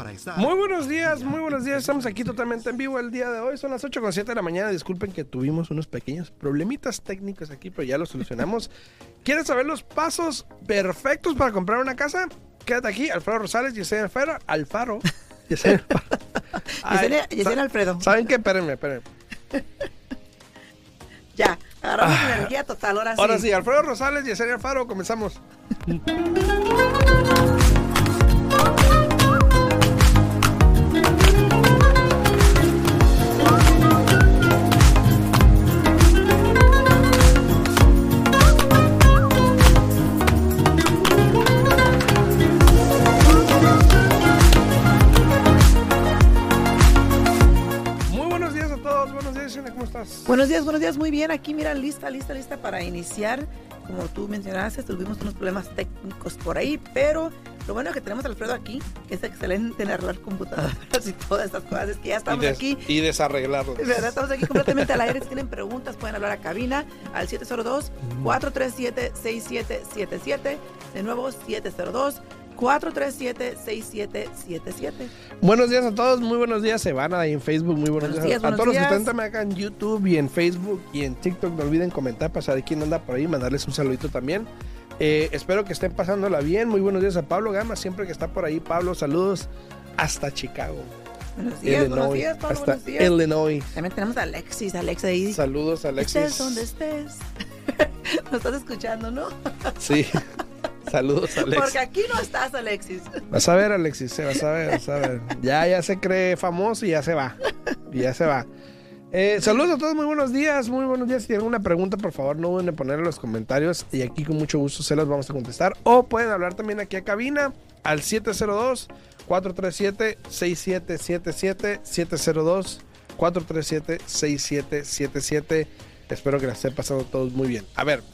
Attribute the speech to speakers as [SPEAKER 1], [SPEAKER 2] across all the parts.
[SPEAKER 1] para estar.
[SPEAKER 2] Muy buenos días, muy buenos días. Estamos aquí totalmente en vivo el día de hoy. Son las 8 con 7 de la mañana. Disculpen que tuvimos unos pequeños problemitas técnicos aquí, pero ya los solucionamos. ¿Quieres saber los pasos perfectos para comprar una casa? Quédate aquí, Alfredo Rosales, Yesenia Alfaro. Alfaro. Yesenia
[SPEAKER 3] Yesenia, Alfredo.
[SPEAKER 2] ¿Saben qué? Espérenme, espérenme.
[SPEAKER 3] Ya, agarramos energía total, ahora sí.
[SPEAKER 2] Ahora sí, Alfredo Rosales, Yesenia Alfaro, comenzamos. Buenos días, buenos días,
[SPEAKER 3] muy bien. Aquí, mira, lista, lista, lista para iniciar. Como tú mencionaste, tuvimos unos problemas técnicos por ahí, pero lo bueno que tenemos a Alfredo aquí, que es excelente en arreglar computadoras y todas estas cosas, es que ya estamos
[SPEAKER 2] y, des-
[SPEAKER 3] aquí.
[SPEAKER 2] y desarreglarlo.
[SPEAKER 3] Es verdad, estamos aquí completamente al aire. Si tienen preguntas, pueden hablar a cabina al 702-437-6777. De nuevo, 702-437-6777.
[SPEAKER 2] Buenos días a todos, muy buenos días, Sevana ahí en Facebook, muy buenos,
[SPEAKER 3] Buenos
[SPEAKER 2] días.
[SPEAKER 3] días,
[SPEAKER 2] a todos los que están también acá en YouTube y en Facebook y en TikTok, no olviden comentar para saber quién anda por ahí, mandarles un saludito también. Eh, espero que estén pasándola bien, muy buenos días a Pablo Gama, siempre que está por ahí, Pablo, saludos hasta Chicago,
[SPEAKER 3] Buenos días, buenos días, Pablo,
[SPEAKER 2] hasta
[SPEAKER 3] buenos días.
[SPEAKER 2] Illinois.
[SPEAKER 3] También tenemos a Alexis, Alex ahí.
[SPEAKER 2] Saludos Alexis.
[SPEAKER 3] Estés donde estés. Nos estás escuchando, ¿no?
[SPEAKER 2] Sí, saludos Alexis.
[SPEAKER 3] Porque aquí no estás, Alexis.
[SPEAKER 2] Vas a ver, Alexis, se vas a ver, vas a ver. Ya, ya se cree famoso y ya se va. Y ya se va. Eh, saludos a todos, muy buenos días, muy buenos días. Si tienen alguna pregunta, por favor, no duden en ponerla en los comentarios y aquí con mucho gusto se las vamos a contestar. O pueden hablar también aquí a cabina al 702-437-6777, 702-437-6777. Espero que la estén pasando todos muy bien. A ver,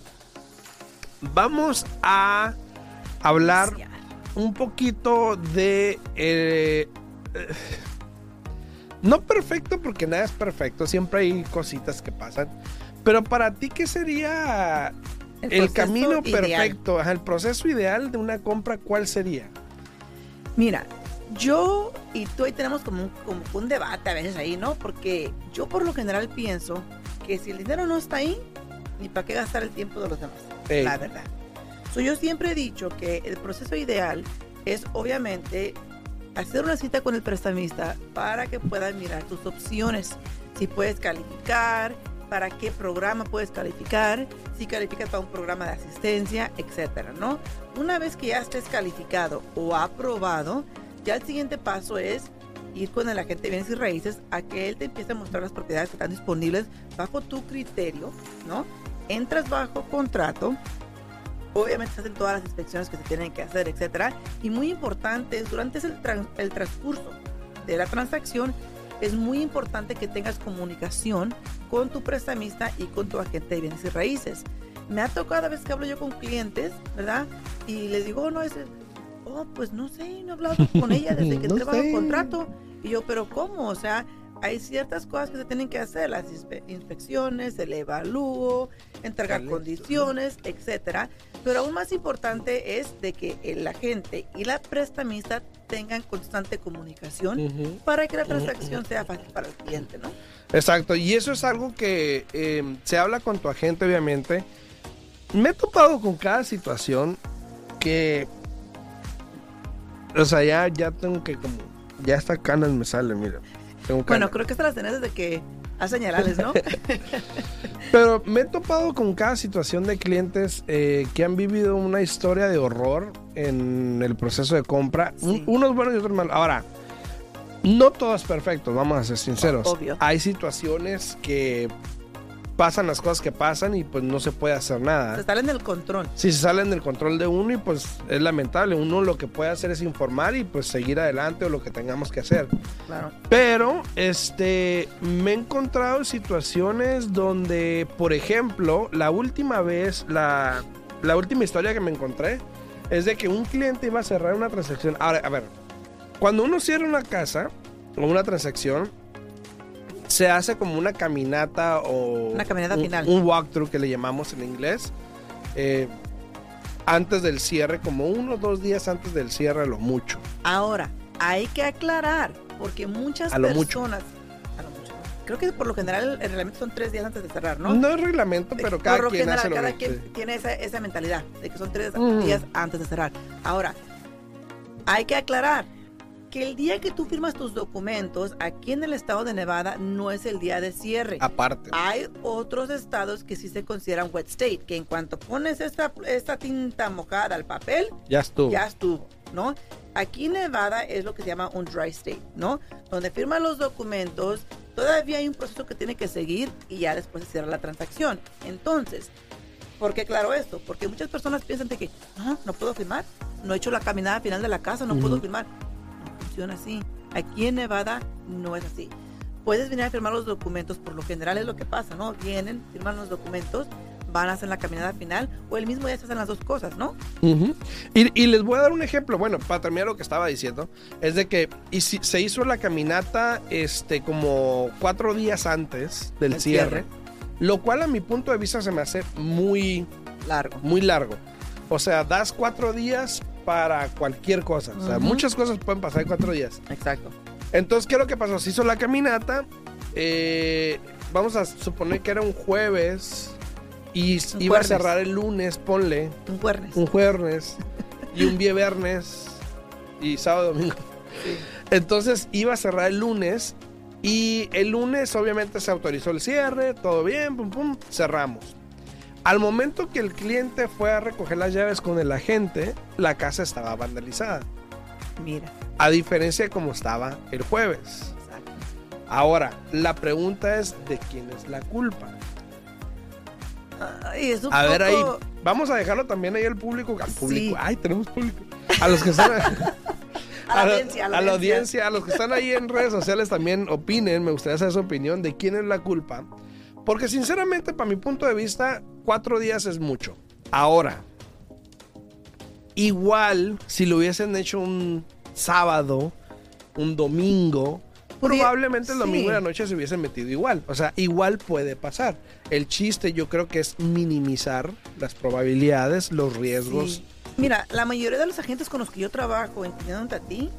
[SPEAKER 2] vamos a hablar un poquito de... eh, eh, no perfecto porque nada es perfecto, siempre hay cositas que pasan. Pero para ti, ¿qué sería el, camino perfecto? El proceso ideal de una compra, ¿cuál sería?
[SPEAKER 3] Mira, yo y tú ahí tenemos como un, como un debate a veces ahí, ¿no? Porque yo por lo general pienso que si el dinero no está ahí, ni para qué gastar el tiempo de los demás.
[SPEAKER 2] Ey.
[SPEAKER 3] La verdad. So, yo siempre he dicho que el proceso ideal es obviamente hacer una cita con el prestamista para que puedas mirar tus opciones. Si puedes calificar, para qué programa puedes calificar, si calificas para un programa de asistencia, etcétera, ¿no? Una vez que ya estés calificado o aprobado, ya el siguiente paso es ir con el agente de bienes y raíces a que él te empiece a mostrar las propiedades que están disponibles bajo tu criterio, ¿no? Entras bajo contrato, obviamente se hacen todas las inspecciones que se tienen que hacer, etcétera. Y muy importante, durante el, tran- el transcurso de la transacción, es muy importante que tengas comunicación con tu prestamista y con tu agente de bienes y raíces. Me ha tocado cada vez que hablo yo con clientes, ¿verdad? Y les digo, "Oh, no, es, oh, pues no sé, no he hablado con ella desde que
[SPEAKER 2] No
[SPEAKER 3] entré bajo contrato. Y yo, pero ¿cómo? O sea, hay ciertas cosas que se tienen que hacer, las inspe- inspecciones, el evalúo, entregar condiciones, etcétera. Pero aún más importante es de que el agente y la prestamista tengan constante comunicación para que la transacción sea fácil para el cliente, ¿no?
[SPEAKER 2] Exacto, y eso es algo que eh, se habla con tu agente, obviamente. Me he topado con cada situación que. O sea, ya, ya tengo que como. Ya hasta canas me salen, mira. Tengo
[SPEAKER 3] Bueno, creo que estas las tenés desde que a señalales, ¿no?
[SPEAKER 2] Pero me he topado con cada situación de clientes eh, que han vivido una historia de horror en el proceso de compra.
[SPEAKER 3] Sí.
[SPEAKER 2] unos buenos y otros malos. Ahora, no todo es perfecto, vamos a ser sinceros.
[SPEAKER 3] Obvio.
[SPEAKER 2] Hay situaciones que pasan las cosas que pasan y pues no se puede hacer
[SPEAKER 3] Se
[SPEAKER 2] nada.
[SPEAKER 3] salen del control.
[SPEAKER 2] Si se salen del control de uno y pues es lamentable. Uno lo que puede hacer es informar y pues seguir adelante o lo que tengamos que hacer.
[SPEAKER 3] Claro.
[SPEAKER 2] Pero, este, me he encontrado situaciones donde, por ejemplo, la última vez, la, la última historia que me encontré es de que un cliente iba a cerrar una transacción. Ahora, a ver, cuando uno cierra una casa o una transacción, se hace como una caminata o...
[SPEAKER 3] Una caminata
[SPEAKER 2] un,
[SPEAKER 3] final.
[SPEAKER 2] Un walkthrough que le llamamos en inglés. eh, antes del cierre, como uno o dos días antes del cierre, a lo mucho.
[SPEAKER 3] Ahora, hay que aclarar, porque muchas
[SPEAKER 2] A lo mucho.
[SPEAKER 3] personas... a lo mucho. Creo que por lo general el reglamento son tres días antes de cerrar, ¿no?
[SPEAKER 2] No, es reglamento, pero
[SPEAKER 3] Por
[SPEAKER 2] cada
[SPEAKER 3] lo
[SPEAKER 2] quien
[SPEAKER 3] general,
[SPEAKER 2] hace lo
[SPEAKER 3] cada quien tiene esa, esa mentalidad de que son tres
[SPEAKER 2] Mm.
[SPEAKER 3] días antes de cerrar. Ahora, hay que aclarar que el día que tú firmas tus documentos aquí en el estado de Nevada no es el día de cierre.
[SPEAKER 2] Aparte.
[SPEAKER 3] Hay otros estados que sí se consideran wet state, que en cuanto pones esta, esta tinta mojada al papel,
[SPEAKER 2] Ya estuvo.
[SPEAKER 3] ya estuvo, ¿no? Aquí en Nevada es lo que se llama un dry state, ¿no? Donde firman los documentos, todavía hay un proceso que tiene que seguir y ya después se cierra la transacción. Entonces, ¿por qué claro esto? Porque muchas personas piensan de que, ah, no puedo firmar, no he hecho la caminada final de la casa, no puedo firmar. Funciona así. Aquí en Nevada no es así. Puedes venir a firmar los documentos, por lo general es lo que pasa, ¿no? Vienen, firman los documentos, van a hacer la caminada final o el mismo día se hacen las dos cosas, ¿no?
[SPEAKER 2] Y, y les voy a dar un ejemplo, bueno, para terminar lo que estaba diciendo, es de que y si- se hizo la caminata este, como cuatro días antes del
[SPEAKER 3] El
[SPEAKER 2] cierre,
[SPEAKER 3] cierre.
[SPEAKER 2] lo cual a mi punto de vista se me hace muy,
[SPEAKER 3] Largo.
[SPEAKER 2] muy largo. O sea, das cuatro días para cualquier cosa. O sea, muchas cosas pueden pasar en cuatro días.
[SPEAKER 3] Exacto.
[SPEAKER 2] Entonces, ¿qué es lo que pasó? Se hizo la caminata. eh, vamos a suponer que era un jueves. Y
[SPEAKER 3] Un
[SPEAKER 2] iba
[SPEAKER 3] jueves.
[SPEAKER 2] a cerrar el lunes, ponle.
[SPEAKER 3] Un jueves.
[SPEAKER 2] Un jueves. y un viernes. Y sábado, domingo. Entonces iba a cerrar el lunes. Y el lunes, obviamente, se autorizó el cierre. Todo bien, pum, pum. Cerramos. Al momento que el cliente fue a recoger las llaves con el agente, la casa estaba vandalizada.
[SPEAKER 3] Mira.
[SPEAKER 2] A diferencia de como estaba el jueves.
[SPEAKER 3] Exacto.
[SPEAKER 2] Ahora, la pregunta es de quién es la culpa.
[SPEAKER 3] Ay, es un
[SPEAKER 2] A ver ahí, vamos a dejarlo también ahí al público. Al público,
[SPEAKER 3] Sí.
[SPEAKER 2] ay, tenemos público. A los que están
[SPEAKER 3] A la audiencia, a la
[SPEAKER 2] a la
[SPEAKER 3] audiencia,
[SPEAKER 2] a los que están ahí en redes sociales también opinen, me gustaría saber su opinión de quién es la culpa. Porque sinceramente, para mi punto de vista, cuatro días es mucho. Ahora, igual si lo hubiesen hecho un sábado, un domingo, probablemente el domingo
[SPEAKER 3] sí.
[SPEAKER 2] de la noche se hubiesen metido igual. O sea, igual puede pasar. El chiste yo creo que es minimizar las probabilidades, los riesgos.
[SPEAKER 3] Sí. Mira, la mayoría de los agentes con los que yo trabajo, incluyéndote a ti,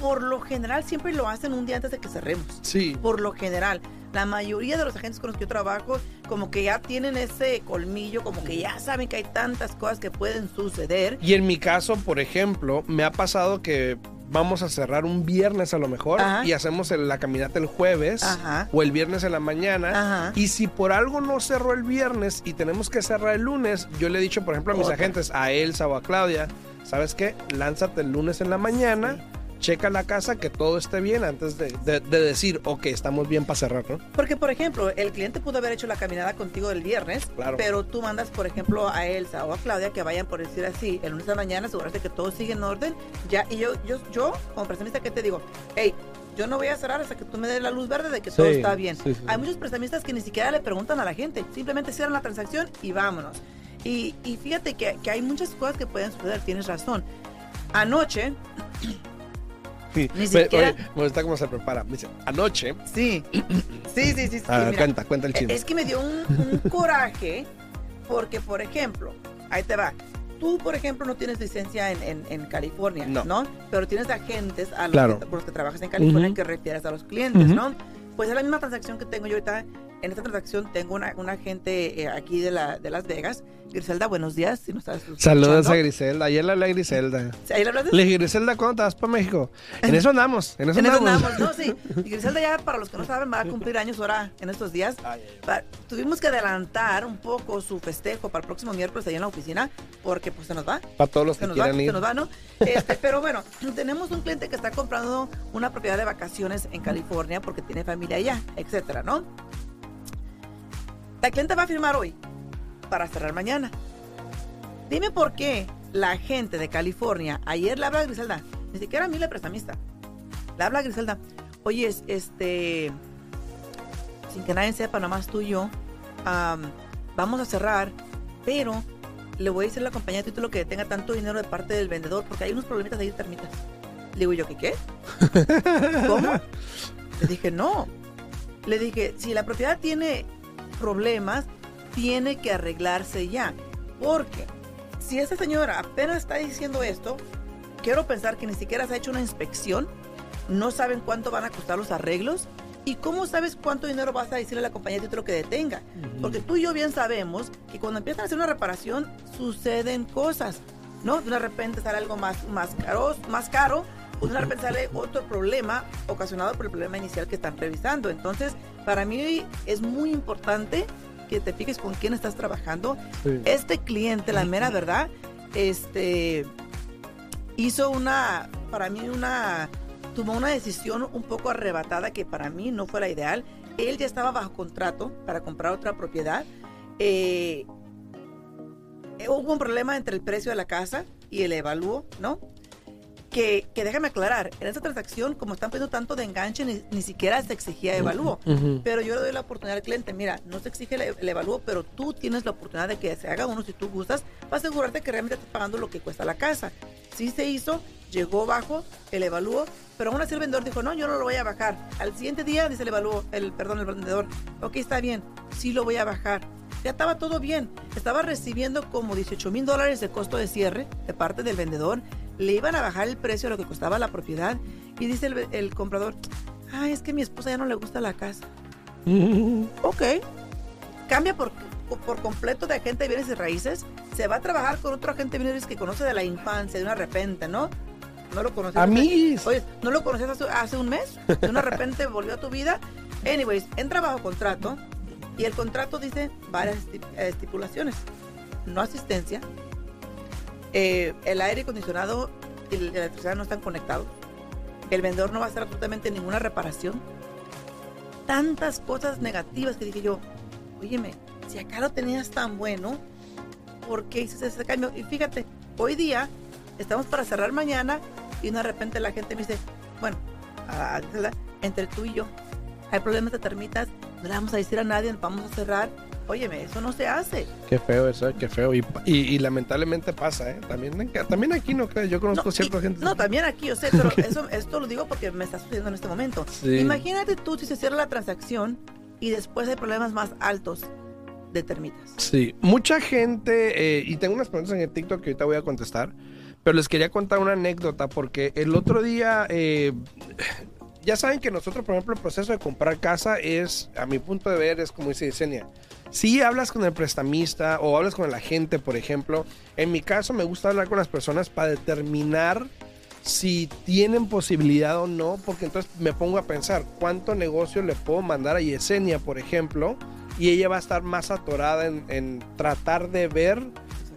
[SPEAKER 3] por lo general siempre lo hacen un día antes de que cerremos.
[SPEAKER 2] Sí.
[SPEAKER 3] Por lo general. La mayoría de los agentes con los que yo trabajo, como que ya tienen ese colmillo, como que ya saben que hay tantas cosas que pueden suceder.
[SPEAKER 2] Y en mi caso, por ejemplo, me ha pasado que vamos a cerrar un viernes a lo mejor
[SPEAKER 3] Ajá.
[SPEAKER 2] y hacemos la caminata el jueves
[SPEAKER 3] Ajá.
[SPEAKER 2] o el viernes en la mañana.
[SPEAKER 3] Ajá.
[SPEAKER 2] Y si por algo no cerró el viernes y tenemos que cerrar el lunes, yo le he dicho, por ejemplo, a mis
[SPEAKER 3] Otra.
[SPEAKER 2] agentes, a Elsa o a Claudia, ¿sabes qué? Lánzate el lunes en la mañana. Checa la casa que todo esté bien antes de, de- de decir, ok, estamos bien para cerrar, ¿no?
[SPEAKER 3] Porque, por ejemplo, el cliente pudo haber hecho la caminada contigo el viernes,
[SPEAKER 2] Claro.
[SPEAKER 3] pero tú mandas, por ejemplo, a Elsa o a Claudia que vayan, por decir así, el lunes de la mañana, asegurarte que todo sigue en orden. Ya, y yo, yo, yo como prestamista, ¿qué te digo? Hey, yo no voy a cerrar hasta que tú me des la luz verde de que todo
[SPEAKER 2] Sí,
[SPEAKER 3] está bien.
[SPEAKER 2] sí, sí.
[SPEAKER 3] Hay muchos prestamistas que ni siquiera le preguntan a la gente, simplemente cierran la transacción y vámonos. Y, y fíjate que, que hay muchas cosas que pueden suceder, tienes razón. Anoche,
[SPEAKER 2] Sí.
[SPEAKER 3] Ni siquiera-
[SPEAKER 2] oye, me gusta cómo se prepara. Me dice, anoche.
[SPEAKER 3] sí, sí, sí, sí. sí,
[SPEAKER 2] A ver,
[SPEAKER 3] mira.
[SPEAKER 2] cuenta, cuenta el chisme.
[SPEAKER 3] Es que me dio un, un coraje porque, por ejemplo, ahí te va. Tú, por ejemplo, no tienes licencia en, en- en California,
[SPEAKER 2] No.
[SPEAKER 3] no. Pero tienes agentes a los,
[SPEAKER 2] Claro.
[SPEAKER 3] que, con los que trabajas en California que refieres a los clientes. ¿no? Pues es la misma transacción que tengo yo ahorita. En esta transacción tengo una, una agente eh, aquí de, la, de Las Vegas. Griselda, buenos días. Si nos estás
[SPEAKER 2] Saludos a. Griselda. Ayer le hablé a Griselda.
[SPEAKER 3] ¿Ahí le hablas de-
[SPEAKER 2] Le dije, Griselda, ¿cuándo te vas para México? En eso andamos, en eso
[SPEAKER 3] En eso
[SPEAKER 2] andamos.
[SPEAKER 3] ¿no? Sí. Y Griselda ya, para los que no saben, va a cumplir años ahora en estos días. Pa- tuvimos que adelantar un poco su festejo para el próximo miércoles allá en la oficina porque pues se nos va.
[SPEAKER 2] Para todos los
[SPEAKER 3] Se
[SPEAKER 2] que
[SPEAKER 3] nos va,
[SPEAKER 2] quieran ir.
[SPEAKER 3] se nos va, ¿no? Este, pero bueno, tenemos un cliente que está comprando una propiedad de vacaciones en California porque tiene familia allá, etcétera, ¿no? La cliente va a firmar hoy para cerrar mañana. Dime por qué la gente de California ayer le habla a Griselda, ni siquiera a mí la prestamista. Le habla a Griselda, oye, es- este, sin que nadie sepa, nada más tú y yo, am, vamos a cerrar, pero le voy a decir a la compañía de título que tenga tanto dinero de parte del vendedor porque hay unos problemitas ahí de termitas. Le digo yo, ¿qué qué? ¿Cómo? Le dije, no. Le dije, si la propiedad tiene problemas, tiene que arreglarse ya. Porque si esta señora apenas está diciendo esto, quiero pensar que ni siquiera se ha hecho una inspección, no saben cuánto van a costar los arreglos ¿Y cómo sabes cuánto dinero vas a decirle a la compañía de título que detenga? Porque tú y yo bien sabemos que cuando empiezan a hacer una reparación suceden cosas, ¿no? De repente sale algo más, más, caro, más caro de repente sale otro problema ocasionado por el problema inicial que están revisando. Entonces, para mí es muy importante que te fijes con quién estás trabajando. Este cliente, la mera verdad, este hizo una, para mí una tomó una decisión un poco arrebatada que para mí no fue la ideal. Él ya estaba bajo contrato para comprar otra propiedad. Eh, hubo un problema entre el precio de la casa y el evalúo, ¿no? Que, que, déjame aclarar, en esta transacción, como están pidiendo tanto de enganche, ni, siquiera se exigía evalúo. Pero yo le doy la oportunidad al cliente, mira, no se exige el, el, evalúo, pero tú tienes la oportunidad de que se haga uno si tú gustas, para asegurarte que realmente estás pagando lo que cuesta la casa. Sí se hizo, llegó bajo el evalúo, pero aún así el vendedor dijo, no, yo no lo voy a bajar. Al siguiente día dice el evalúo, el, perdón, el vendedor, ok, está bien, sí lo voy a bajar. Ya estaba todo bien. Estaba recibiendo como 18 mil dólares de costo de cierre de parte del vendedor. Le iban a bajar el precio de lo que costaba la propiedad. Y dice el, el comprador, ah, es que a mi esposa ya no le gusta la casa. ok. Cambia por, por completo de agente de bienes y raíces. Se va a trabajar con otro agente de bienes que conoce de la infancia, de una repente, ¿no? no lo conocías.
[SPEAKER 2] A mí.
[SPEAKER 3] Oye, ¿no lo conocías hace, un mes? De una repente volvió a tu vida. Anyways, entra bajo contrato y el contrato dice varias estipulaciones. No asistencia. Eh, el aire acondicionado y la electricidad no están conectados. El vendedor no va a hacer absolutamente ninguna reparación. Tantas cosas negativas que dije yo, óyeme, si acá lo tenías tan bueno, ¿por qué hiciste ese cambio? Y fíjate, hoy día estamos para cerrar mañana y de repente la gente me dice, bueno, entre tú y yo, hay problemas de termitas, no le vamos a decir a nadie, vamos a cerrar. Óyeme, eso no se hace.
[SPEAKER 2] Qué feo eso, qué feo. Y, y, lamentablemente pasa, ¿eh? También, también aquí no creo, yo conozco cierta gente.
[SPEAKER 3] No, también aquí, yo sé, pero eso, esto lo digo porque me está sucediendo en este momento. Imagínate tú si se cierra la transacción y después hay problemas más altos de termitas.
[SPEAKER 2] Sí, mucha gente, eh, y tengo unas preguntas en el TikTok que ahorita voy a contestar. Pero les quería contar una anécdota porque el otro día, eh, ya saben que nosotros, por ejemplo, el proceso de comprar casa es, a mi punto de ver, es como dice Yesenia. Si hablas con el prestamista o hablas con el agente, por ejemplo, en mi caso me gusta hablar con las personas para determinar si tienen posibilidad o no, porque entonces me pongo a pensar cuánto negocio le puedo mandar a Yesenia, por ejemplo, y ella va a estar más atorada en, en tratar de ver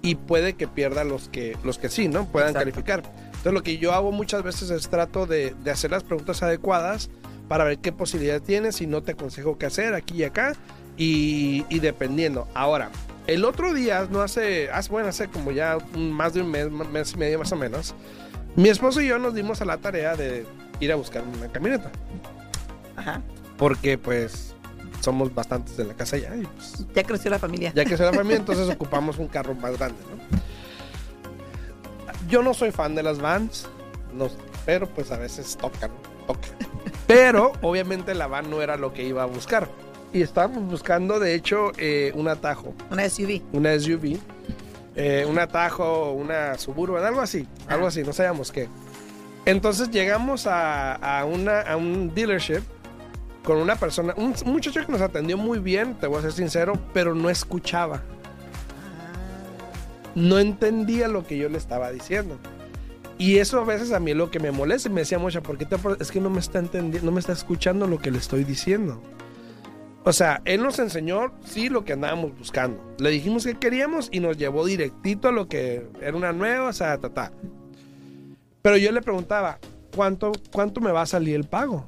[SPEAKER 2] y puede que pierda los que, los que sí, ¿no? Puedan calificar. Entonces lo que yo hago muchas veces es trato de, de, hacer las preguntas adecuadas para ver qué posibilidad tienes y no te aconsejo qué hacer aquí y acá y, y dependiendo. Ahora, el otro día, no hace, hace, bueno, hace como ya más de un mes, mes y medio más o menos, mi esposo y yo nos dimos a la tarea de ir a buscar una camioneta. Ajá. Porque pues somos bastantes de la casa ya. Y pues,
[SPEAKER 3] ya creció la familia.
[SPEAKER 2] Ya creció la familia, entonces ocupamos un carro más grande, ¿no? Yo no soy fan de las vans, no, pero pues a veces tocan, toca. Pero obviamente la van no era lo que iba a buscar. Y estábamos buscando, de hecho, eh, un atajo.
[SPEAKER 3] Una SUV.
[SPEAKER 2] Una SUV. Eh, un atajo, una Suburban, algo así. Algo así, no sabíamos qué. Entonces llegamos a, a, una, a un dealership con una persona, un, muchacho que nos atendió muy bien, te voy a ser sincero, pero no escuchaba. No entendía lo que yo le estaba diciendo. Y eso a veces a mí es lo que me molesta. Me decía mucha, ¿por qué te es que no me está entendiendo, no me está escuchando lo que le estoy diciendo? O sea, él nos enseñó, sí, lo que andábamos buscando. Le dijimos que queríamos y nos llevó directito a lo que era una nueva, o sea, ta, ta. Pero yo le preguntaba, ¿cuánto, ¿cuánto me va a salir el pago?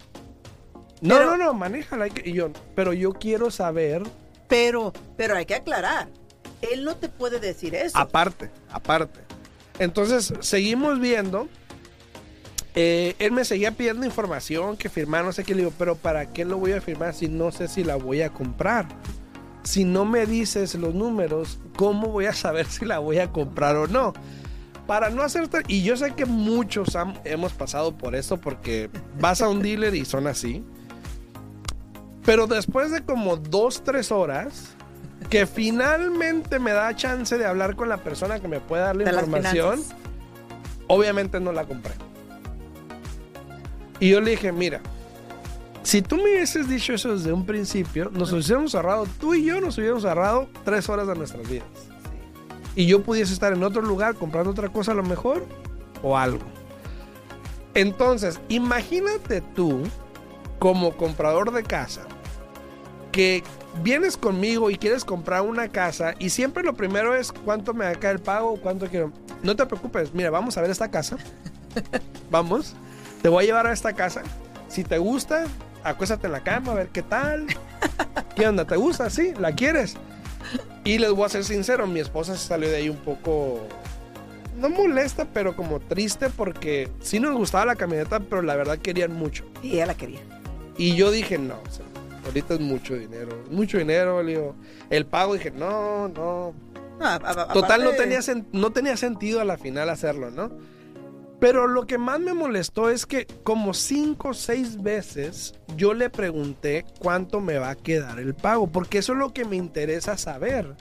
[SPEAKER 2] No, no, no, manéjala. Y yo, pero yo quiero saber.
[SPEAKER 3] Pero, pero hay que aclarar. Él no te puede decir eso.
[SPEAKER 2] Aparte, aparte. Entonces, seguimos viendo. Eh, él me seguía pidiendo información que firmar, no sé qué. Le digo, pero ¿para qué lo voy a firmar si no sé si la voy a comprar? Si no me dices los números, ¿cómo voy a saber si la voy a comprar o no? Para no hacerte. Y yo sé que muchos hemos pasado por eso porque vas a un dealer y son así. Pero después de como dos, tres horas, que finalmente me da chance de hablar con la persona que me puede dar la información, Obviamente no la compré. Y yo le dije, mira, si tú me hubieses dicho eso desde un principio, nos hubiésemos ahorrado, tú y yo nos hubiéramos ahorrado tres horas de nuestras vidas. Y yo pudiese estar en otro lugar comprando otra cosa a lo mejor o algo. Entonces, imagínate tú, como comprador de casa, que vienes conmigo y quieres comprar una casa y siempre lo primero es cuánto me va a caer el pago, cuánto quiero. No te preocupes, mira, vamos a ver esta casa. vamos, te voy a llevar a esta casa. Si te gusta, acuéstate en la cama a ver qué tal. ¿Qué onda? ¿Te gusta? ¿Sí? ¿La quieres? Y les voy a ser sincero, mi esposa se salió de ahí un poco no molesta, pero como triste porque sí nos gustaba la camioneta, pero la verdad querían mucho.
[SPEAKER 3] Y ella la quería.
[SPEAKER 2] Y yo dije, no, ahorita es mucho dinero, mucho dinero, digo, el pago dije, no, no. Total, no, tenía, no tenía sentido a la final hacerlo, ¿no? Pero lo que más me molestó es que como cinco o seis veces yo le pregunté cuánto me va a quedar el pago, porque eso es lo que me interesa saber.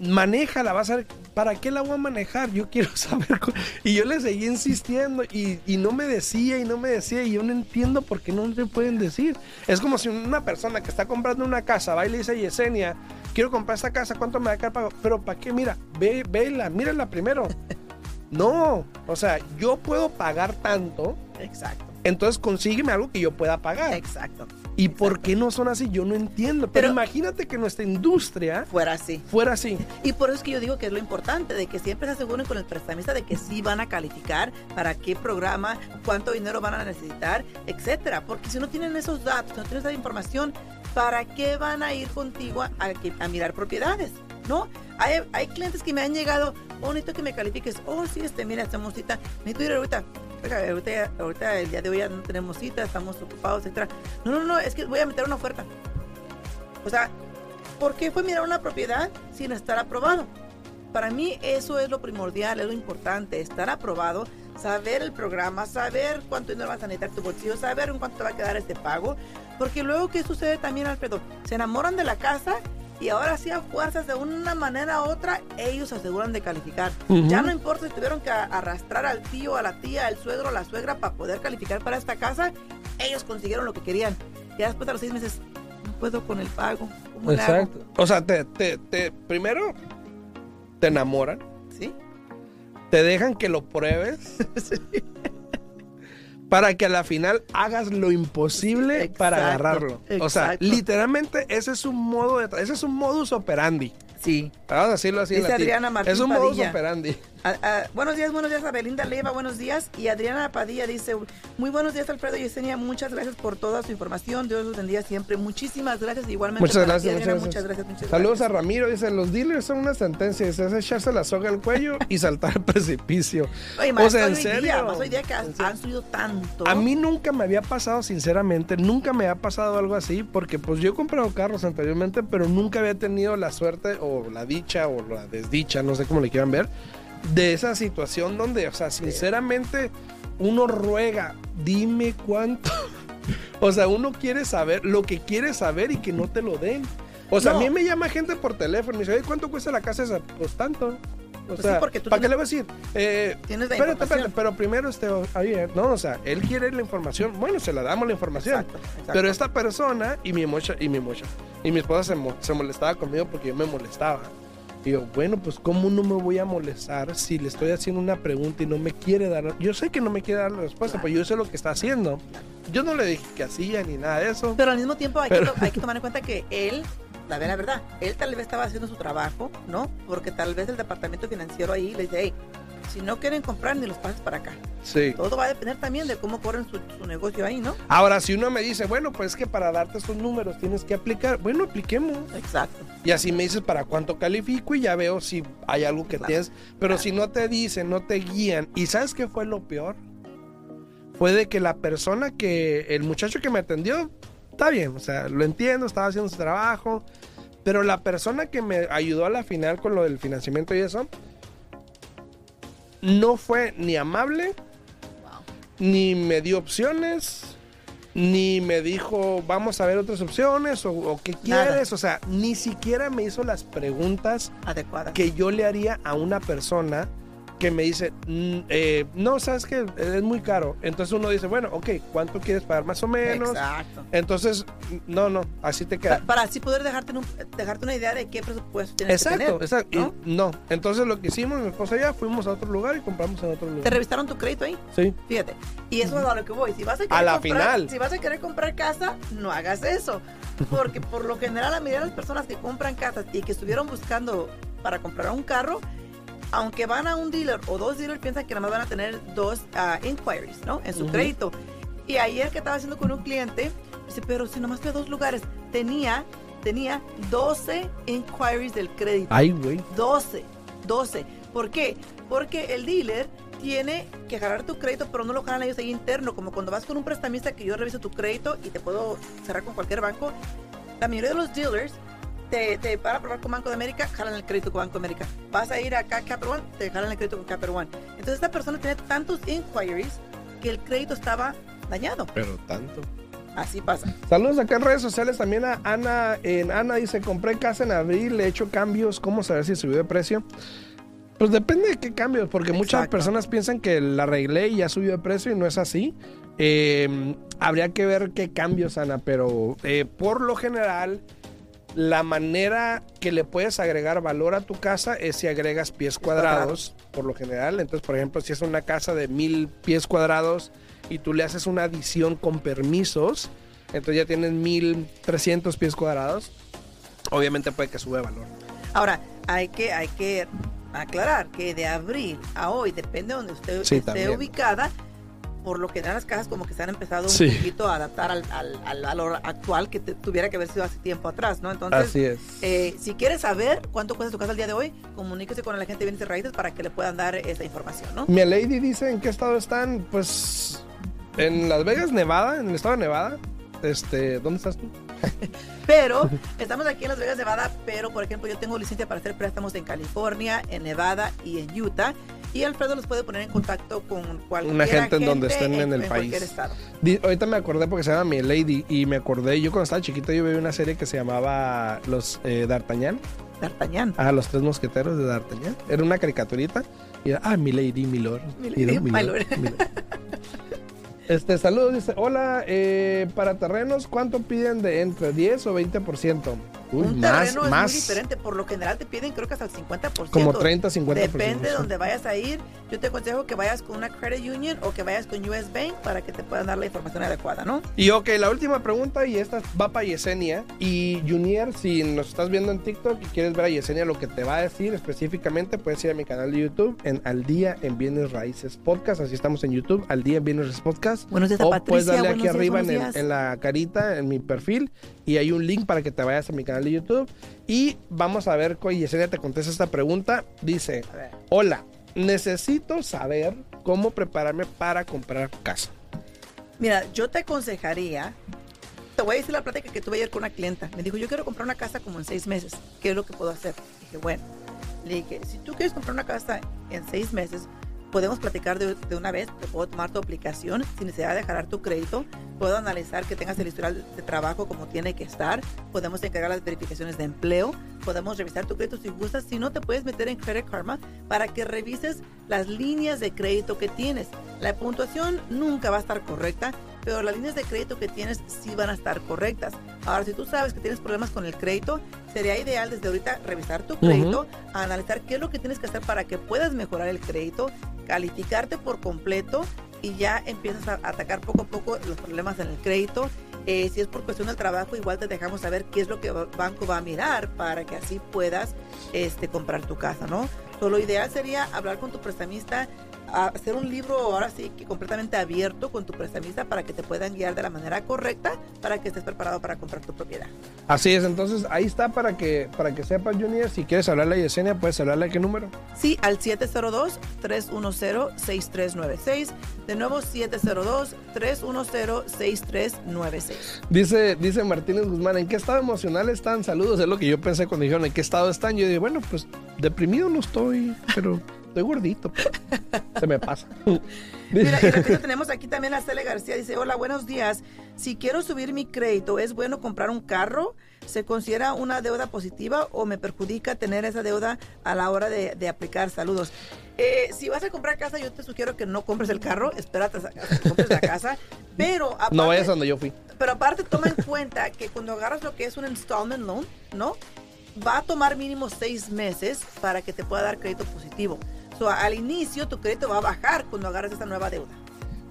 [SPEAKER 2] Manéjala, vas a ¿para qué la voy a manejar? Yo quiero saber. Y yo le seguí insistiendo y, no me decía y no me decía y yo no entiendo por qué no le pueden decir. Es como si una persona que está comprando una casa va y le dice, Yesenia, quiero comprar esta casa, ¿cuánto me va a quedar pago? Pero ¿para qué? Mira, ve, vela, primero. No, o sea, yo puedo pagar tanto.
[SPEAKER 3] Exacto.
[SPEAKER 2] Entonces consígueme algo que yo pueda pagar.
[SPEAKER 3] Exacto.
[SPEAKER 2] ¿Y por qué no son así? Yo no entiendo. Pero, imagínate que nuestra industria
[SPEAKER 3] fuera así.
[SPEAKER 2] Fuera así.
[SPEAKER 3] Y por eso es que yo digo que es lo importante, de que siempre se aseguren con el prestamista de que sí van a calificar, para qué programa, cuánto dinero van a necesitar, etcétera. Porque si no tienen esos datos, no tienen esa información, ¿para qué van a ir contigo a, a mirar propiedades? ¿No? Hay, hay, clientes que me han llegado, oh, necesito que me califiques. Oh, sí, este, mira, esta cita. Necesito ir ahorita. ahorita, ahorita el día de hoy ya no tenemos cita, estamos ocupados, etc. No, no, no, es que voy a meter una oferta. O sea, ¿por qué fue mirar una propiedad sin estar aprobado? Para mí eso es lo primordial, es lo importante, estar aprobado, saber el programa, saber cuánto dinero vas a necesitar tu bolsillo, saber en cuánto te va a quedar este pago. Porque luego, ¿qué sucede también, Alfredo? Se enamoran de la casa y ahora sí a fuerzas de una manera u otra ellos aseguran de calificar. Ya no importa si tuvieron que arrastrar al tío, a la tía, al suegro, a la suegra para poder calificar para esta casa, ellos consiguieron lo que querían. Y después de los seis meses, no puedo con el pago.
[SPEAKER 2] Exacto. O sea, te, te, te, primero te enamoran.
[SPEAKER 3] Sí.
[SPEAKER 2] Te dejan que lo pruebes. sí para que a la final hagas lo imposible para agarrarlo. O sea, literalmente ese es un modo de ese es un modus operandi.
[SPEAKER 3] Sí.
[SPEAKER 2] Vamos a decirlo así.
[SPEAKER 3] Dice Adriana Martín
[SPEAKER 2] Es un modus operandi.
[SPEAKER 3] Buenos días, buenos días a Belinda Leiva, buenos días. Y Adriana Padilla dice, muy buenos días Alfredo y Yesenia, muchas gracias por toda su información, Dios los bendiga siempre. Muchísimas gracias, igualmente.
[SPEAKER 2] Muchas gracias, muchas, gracias. Saludos a Ramiro, dice, los dealers son una sentencia, es echarse la soga al cuello y saltar al precipicio.
[SPEAKER 3] o sea, en serio. Día, más hoy día que han, subido tanto.
[SPEAKER 2] A mí nunca me había pasado, sinceramente, nunca me ha pasado algo así, porque pues yo he comprado carros anteriormente, pero nunca había tenido la suerte o la dicha o la desdicha, no sé cómo le quieran ver de esa situación donde, o sea, sinceramente, uno ruega, dime cuánto. o sea, uno quiere saber lo que quiere saber y que no te lo den. O sea, a mí me llama gente por teléfono y dice, ¿cuánto cuesta la casa esa? Pues tanto. O pues sea, ¿para qué le voy a decir? Eh,
[SPEAKER 3] tienes la
[SPEAKER 2] espérate, espérate, pero primero este, ayer, no, o sea, él quiere la información, bueno, se la damos la información. Exacto, Pero esta persona y mi mocha, y mi mocha, y mi esposa se, se molestaba conmigo porque yo me molestaba. Y yo, bueno, pues ¿cómo no me voy a molestar si le estoy haciendo una pregunta y no me quiere dar? Yo sé que no me quiere dar la respuesta, pero yo sé lo que está haciendo. Yo no le dije que hacía ni nada de eso.
[SPEAKER 3] Pero al mismo tiempo hay, que, hay que tomar en cuenta que él la verdad, él tal vez estaba haciendo su trabajo, ¿no? Porque tal vez el departamento financiero ahí le dice, hey, si no quieren comprar, ni los pases para acá.
[SPEAKER 2] Sí.
[SPEAKER 3] Todo va a depender también de cómo corren su, negocio ahí, ¿no?
[SPEAKER 2] Ahora, si uno me dice, bueno, pues es que para darte esos números tienes que aplicar, bueno, apliquemos.
[SPEAKER 3] Exacto.
[SPEAKER 2] Y así me dices para cuánto califico y ya veo si hay algo que tienes. Pero si no te dicen, no te guían. ¿Y sabes qué fue lo peor? Fue de que la persona que, el muchacho que me atendió, está bien, o sea, lo entiendo, estaba haciendo su trabajo. Pero la persona que me ayudó a la final con lo del financiamiento y eso, no fue ni amable, ni me dio opciones, ni me dijo vamos a ver otras opciones o, qué quieres. O sea, ni siquiera me hizo las preguntas
[SPEAKER 3] adecuadas.
[SPEAKER 2] que yo le haría a una persona que me dice, "Mm, eh, no, sabes que es muy caro. Entonces uno dice, bueno, ok, ¿cuánto quieres pagar más o menos?
[SPEAKER 3] Exacto.
[SPEAKER 2] Entonces, no, no, así te queda.
[SPEAKER 3] Pa- Para así poder dejarte, un- dejarte una idea de qué presupuesto tienes que
[SPEAKER 2] Exacto,
[SPEAKER 3] tener.
[SPEAKER 2] exacto. Y
[SPEAKER 3] ¿no?
[SPEAKER 2] no, entonces lo que hicimos, mi esposa y yo, fuimos a otro lugar y compramos en otro
[SPEAKER 3] ¿Te
[SPEAKER 2] lugar.
[SPEAKER 3] revisaron tu crédito ahí?
[SPEAKER 2] Sí.
[SPEAKER 3] Fíjate. Y eso es a lo que voy. Si vas a, querer
[SPEAKER 2] A la
[SPEAKER 3] comprar,
[SPEAKER 2] final.
[SPEAKER 3] Si vas a querer comprar casa, no hagas eso. Porque por lo general la mayoría de las personas que compran casas y que estuvieron buscando para comprar un carro, aunque van a un dealer o dos dealers, piensan que nada más van a tener dos ah, inquiries, ¿no? En su
[SPEAKER 2] Ujú.
[SPEAKER 3] crédito. Y ayer que estaba haciendo con un cliente, dice, pero si nomás fui a dos lugares, tenía, tenía 12 inquiries del crédito.
[SPEAKER 2] Ay, güey.
[SPEAKER 3] 12, 12. ¿Por qué? Porque el dealer tiene que agarrar tu crédito, pero no lo jalan ellos ahí interno, como cuando vas con un prestamista que yo reviso tu crédito y te puedo cerrar con cualquier banco. La mayoría de los dealers te, te para probar con Banco de América, jalan el crédito con Banco de América. Vas a ir acá a Capital One, te jalan el crédito con Capital One. Entonces esta persona tiene tantos inquiries que el crédito estaba dañado.
[SPEAKER 2] Pero tanto.
[SPEAKER 3] Así pasa.
[SPEAKER 2] Saludos acá en redes sociales también a Ana. En Ana dice, compré casa en abril, le he hecho cambios. ¿Cómo saber si subió de precio? Pues depende de qué cambios, porque muchas
[SPEAKER 3] Exacto.
[SPEAKER 2] personas piensan que la arreglé y ya subió de precio y no es así. Eh, habría que ver qué cambios, Ana, pero eh, por lo general, la manera que le puedes agregar valor a tu casa es si agregas pies cuadrados, por lo general. Entonces, por ejemplo, si es una casa de mil pies cuadrados y tú le haces una adición con permisos, entonces ya tienes 1300 pies cuadrados. Obviamente puede que sube valor.
[SPEAKER 3] Ahora, hay que, hay que aclarar que de abril a hoy, depende de donde usted
[SPEAKER 2] Sí,
[SPEAKER 3] esté
[SPEAKER 2] también.
[SPEAKER 3] ubicada, por lo que dan las casas como que se han empezado un poquito a adaptar al, al- al valor actual que te- tuviera que haber sido hace tiempo atrás, ¿no? Entonces,
[SPEAKER 2] Así es.
[SPEAKER 3] eh, si quieres saber cuánto cuesta tu casa el día de hoy, comuníquese con la gente de bienes y raíces para que le puedan dar esa información, ¿no?
[SPEAKER 2] Mi lady dice en qué estado están, pues en Las Vegas, Nevada, en el estado de Nevada. Este, ¿dónde estás tú?
[SPEAKER 3] Pero estamos aquí en Las Vegas, Nevada, pero por ejemplo yo tengo licencia para hacer préstamos en California, en Nevada y en Utah. Y Alfredo los puede poner en contacto con cualquier
[SPEAKER 2] Una gente en donde estén en el país.
[SPEAKER 3] cualquier estado.
[SPEAKER 2] Ahorita me acordé porque se llama Mi Lady y me acordé, yo cuando estaba chiquito yo veía una serie que se llamaba Los eh, D'Artagnan,
[SPEAKER 3] D'Artagnan.
[SPEAKER 2] ah, Los Tres Mosqueteros de D'Artagnan. Era una caricaturita y era, ah, Mi Lady, Lord.
[SPEAKER 3] Mi lord.
[SPEAKER 2] Este, saludos, dice, hola, eh, para terrenos, ¿cuánto piden de entre 10 o 20%? Uy,
[SPEAKER 3] un
[SPEAKER 2] más,
[SPEAKER 3] terreno es
[SPEAKER 2] más,
[SPEAKER 3] muy diferente. Por lo general te piden creo que hasta el 50%.
[SPEAKER 2] como 30, 50%.
[SPEAKER 3] Depende de donde vayas a ir. Yo te aconsejo que vayas con una credit union o que vayas con US Bank para que te puedan dar la información adecuada, ¿no?
[SPEAKER 2] Y ok, la última pregunta, y esta va para Yesenia. Y Junior, si nos estás viendo en TikTok y quieres ver a Yesenia lo que te va a decir específicamente, puedes ir a mi canal de YouTube en Al Día en Bienes Raíces Podcast. Así estamos en YouTube, Al Día en Bienes Raíces Podcast.
[SPEAKER 3] Buenos días,
[SPEAKER 2] O
[SPEAKER 3] Patricia.
[SPEAKER 2] puedes darle aquí
[SPEAKER 3] días,
[SPEAKER 2] arriba en, el- en la carita, en mi perfil, y hay un link para que te vayas a mi canal de YouTube. Y vamos a ver, co- Yesenia te contesta esta pregunta. Dice, hola, necesito saber cómo prepararme para comprar casa.
[SPEAKER 3] Mira, yo te aconsejaría, te voy a decir la plática que tuve ayer con una clienta. Me dijo, yo quiero comprar una casa como en seis meses. ¿Qué es lo que puedo hacer? Dije, bueno, le dije, si tú quieres comprar una casa en seis meses, podemos platicar de, de una vez, te puedo tomar tu aplicación sin necesidad de jalar tu crédito, puedo analizar que tengas el historial de trabajo como tiene que estar, podemos encargar las verificaciones de empleo, podemos revisar tu crédito si gustas, si no te puedes meter en Credit Karma para que revises las líneas de crédito que tienes. La puntuación nunca va a estar correcta, pero las líneas de crédito que tienes sí van a estar correctas. Ahora, si tú sabes que tienes problemas con el crédito, sería ideal desde ahorita revisar tu crédito, analizar qué es lo que tienes que hacer para que puedas mejorar el crédito, calificarte por completo y ya empiezas a atacar poco a poco los problemas en el crédito. Eh, si es por cuestión del trabajo, igual te dejamos saber qué es lo que el banco va a mirar para que así puedas este, comprar tu casa, ¿no? So, lo ideal sería hablar con tu prestamista, hacer un libro ahora sí que completamente abierto con tu prestamista para que te puedan guiar de la manera correcta para que estés preparado para comprar tu propiedad.
[SPEAKER 2] Así es, entonces ahí está para que para que sepas, Junior. Si quieres hablarle a Yesenia, puedes hablarle a qué número.
[SPEAKER 3] Sí, al 702-310-6396. De nuevo, 702-310-6396.
[SPEAKER 2] Dice, dice Martínez Guzmán, ¿en qué estado emocional están? Saludos, es lo que yo pensé cuando dijeron en qué estado están. Yo dije, bueno, pues deprimido no estoy, pero estoy gordito. se me pasa.
[SPEAKER 3] Mira, y repito, tenemos aquí también a Cele García. Dice, hola, buenos días. Si quiero subir mi crédito, ¿es bueno comprar un carro? ¿Se considera una deuda positiva o me perjudica tener esa deuda a la hora de, de aplicar? Saludos. Eh, si vas a comprar casa, yo te sugiero que no compres el carro, espérate a que compres la casa. Pero aparte,
[SPEAKER 2] No vayas donde yo fui.
[SPEAKER 3] pero aparte toma en cuenta que cuando agarras lo que es un installment loan, ¿no? Va a tomar mínimo seis meses para que te pueda dar crédito positivo. Al inicio tu crédito va a bajar cuando agarras esta nueva deuda.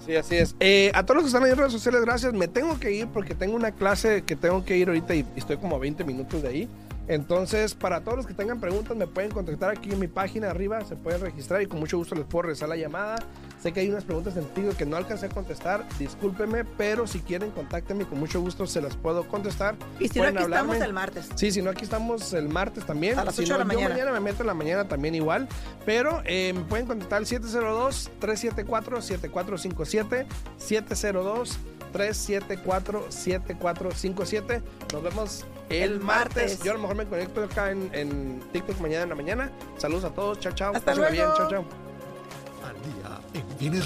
[SPEAKER 2] Sí, así es. Eh, a todos los que están ahí en redes sociales, gracias. Me tengo que ir porque tengo una clase que tengo que ir ahorita y estoy como a 20 minutos de ahí. Entonces, para todos los que tengan preguntas, me pueden contactar aquí en mi página arriba, se pueden registrar y con mucho gusto les puedo regresar la llamada. Sé que hay unas preguntas en TikTok que no alcancé a contestar, discúlpeme, pero si quieren, contáctenme con mucho gusto se las puedo contestar.
[SPEAKER 3] Y si no,
[SPEAKER 2] Pueden
[SPEAKER 3] aquí estamos el martes.
[SPEAKER 2] Sí, si no, aquí estamos el martes también.
[SPEAKER 3] A las
[SPEAKER 2] Si
[SPEAKER 3] 8 de
[SPEAKER 2] no,
[SPEAKER 3] la
[SPEAKER 2] yo
[SPEAKER 3] mañana.
[SPEAKER 2] mañana me meto en la mañana también igual. Pero eh, me pueden contactar al 702-374-7457. 702-374-7457. Nos vemos el,
[SPEAKER 3] El
[SPEAKER 2] martes.
[SPEAKER 3] martes.
[SPEAKER 2] Yo a lo mejor me conecto acá en, en TikTok mañana en la mañana. Saludos a todos. Chao, chao.
[SPEAKER 3] Hasta
[SPEAKER 2] Pásenla bien.
[SPEAKER 3] luego.
[SPEAKER 2] Chao, chao.
[SPEAKER 1] Día en bienes.